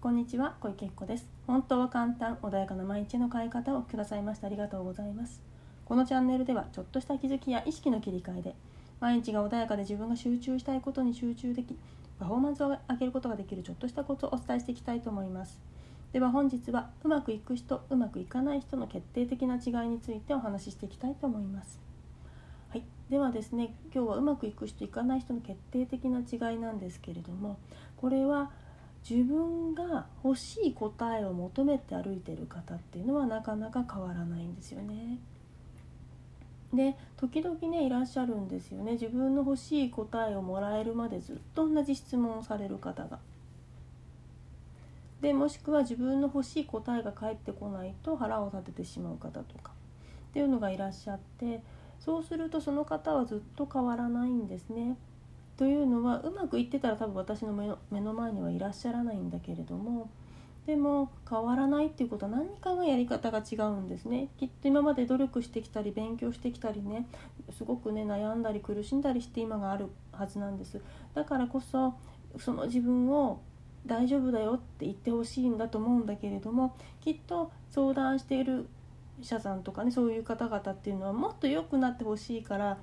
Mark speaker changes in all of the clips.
Speaker 1: こんにちは小池子です。本当は簡単穏やかな毎日の変え方をくださいましてありがとうございます。このチャンネルではちょっとした気づきや意識の切り替えで毎日が穏やかで自分が集中したいことに集中できパフォーマンスを上げることができるちょっとしたコツをお伝えしていきたいと思います。では本日はうまくいく人うまくいかない人の決定的な違いについてお話ししていきたいと思います。はい、ではですね今日はうまくいく人いかない人の決定的な違いなんですけれどもこれは自分が欲しい答えを求めて歩いてる方っていうのはなかなか変わらないんですよね。で時々ねいらっしゃるんですよね自分の欲しい答えをもらえるまでずっと同じ質問をされる方が。でもしくは自分の欲しい答えが返ってこないと腹を立ててしまう方とかっていうのがいらっしゃってそうするとその方はずっと変わらないんですね。というのはうまくいってたら多分私の目の前にはいらっしゃらないんだけれどもでも変わらないっていうことは何かがやり方が違うんですね。きっと今まで努力してきたり勉強してきたりねすごくね悩んだり苦しんだりして今があるはずなんです。だからこそその自分を大丈夫だよって言ってほしいんだと思うんだけれどもきっと相談している社さんとかねそういう方々っていうのはもっと良くなってほしいから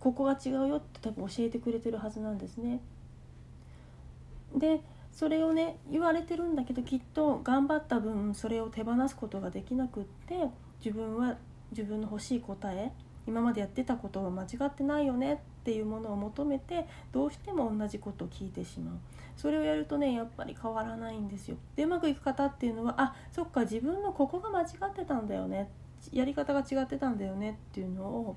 Speaker 1: ここが違うよって多分教えてくれてるはずなんですね。でそれをね言われてるんだけどきっと頑張った分それを手放すことができなくって自分は自分の欲しい答え今までやってたことは間違ってないよねっていうものを求めてどうしても同じことを聞いてしまう。それをやるとねやっぱり変わらないんですよ。でうまくいく方っていうのはあそっか自分のここが間違ってたんだよね。やり方が違ってたんだよねっていうのを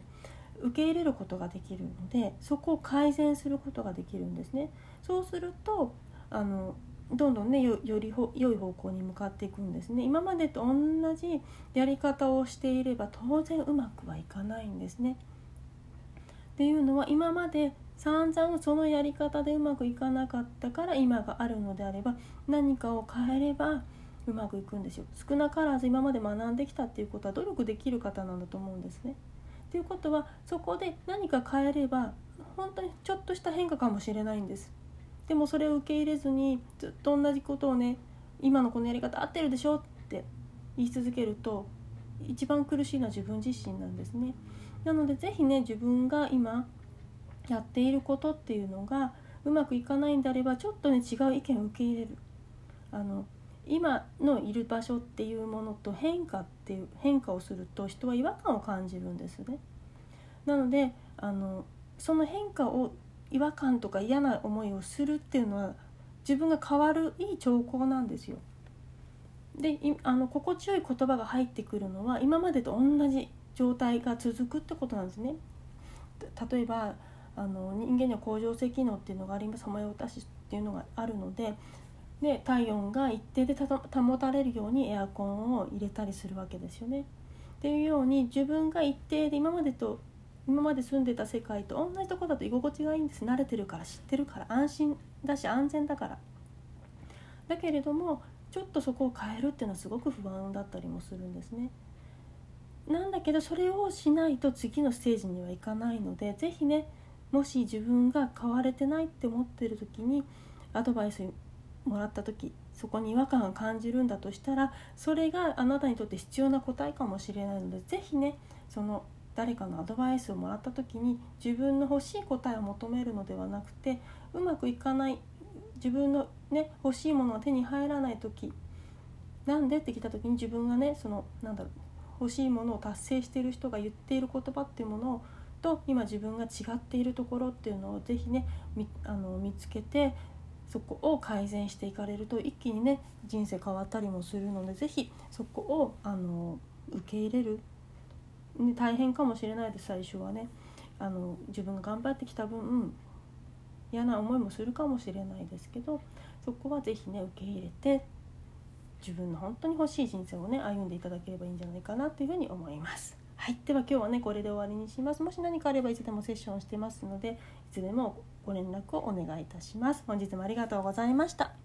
Speaker 1: 受け入れることができるのでそこを改善することができるんですね。そうするとあのどんどんねより良い方向に向かっていくんですね今までと同じやり方をしていれば当然うまくはいかないんですね。っていうのは今まで散々そのやり方でうまくいかなかったから今があるのであれば何かを変えればうまくいくんですよ少なからず今まで学んできたっていうことは努力できる方なんだと思うんですね。っていうことはそこで何か変えれば本当にちょっとした変化かもしれないんです。でもそれを受け入れずにずっと同じことをね今のこのやり方合ってるでしょって言い続けると一番苦しいのは自分自身なんですね。なので是非ね自分が今やっていることっていうのがうまくいかないんであればちょっとね違う意見を受け入れる。あの今のいる場所っていうものと変化っていう変化をすると人は違和感を感じるんですね。なのであのその変化を違和感とか嫌な思いをするっていうのは自分が変わるいい兆候なんですよ。であの心地よい言葉が入ってくるのは今までと同じ状態が続くってことなんですね。例えばあの人間には恒常性機能っていうのがありますホメオタシスっていうのがあるのでで体温が一定で保たれるようにエアコンを入れたりするわけですよね。っていうように自分が一定で今までと今まで住んでた世界と同じとこだと居心地がいいんです。慣れてるから知ってるから安心だし安全だから。だけれどもちょっとそこを変えるっていうのはすごく不安だったりもするんですね。なんだけどそれをしないと次のステージにはいかないので是非ねもし自分が変われてないって思ってる時にアドバイスもらった時そこに違和感を感じるんだとしたらそれがあなたにとって必要な答えかもしれないので是非ねその誰かのアドバイスをもらった時に自分の欲しい答えを求めるのではなくてうまくいかない自分のね欲しいものが手に入らない時なんでって聞いた時に自分がねそのなんだろう欲しいものを達成している人が言っている言葉っていうものをと今自分が違っているところっていうのを是非ねあの見つけてそこを改善していかれると一気にね人生変わったりもするので是非そこをあの受け入れる、ね、大変かもしれないです。最初はね。あの自分が頑張ってきた分嫌な思いもするかもしれないですけどそこは是非ね受け入れて自分の本当に欲しい人生をね歩んでいただければいいんじゃないかなというふうに思います。はい、では今日はねこれで終わりにします。もし何かあればいつでもセッションしてますのでいつでもご連絡をお願いいたします。本日もありがとうございました。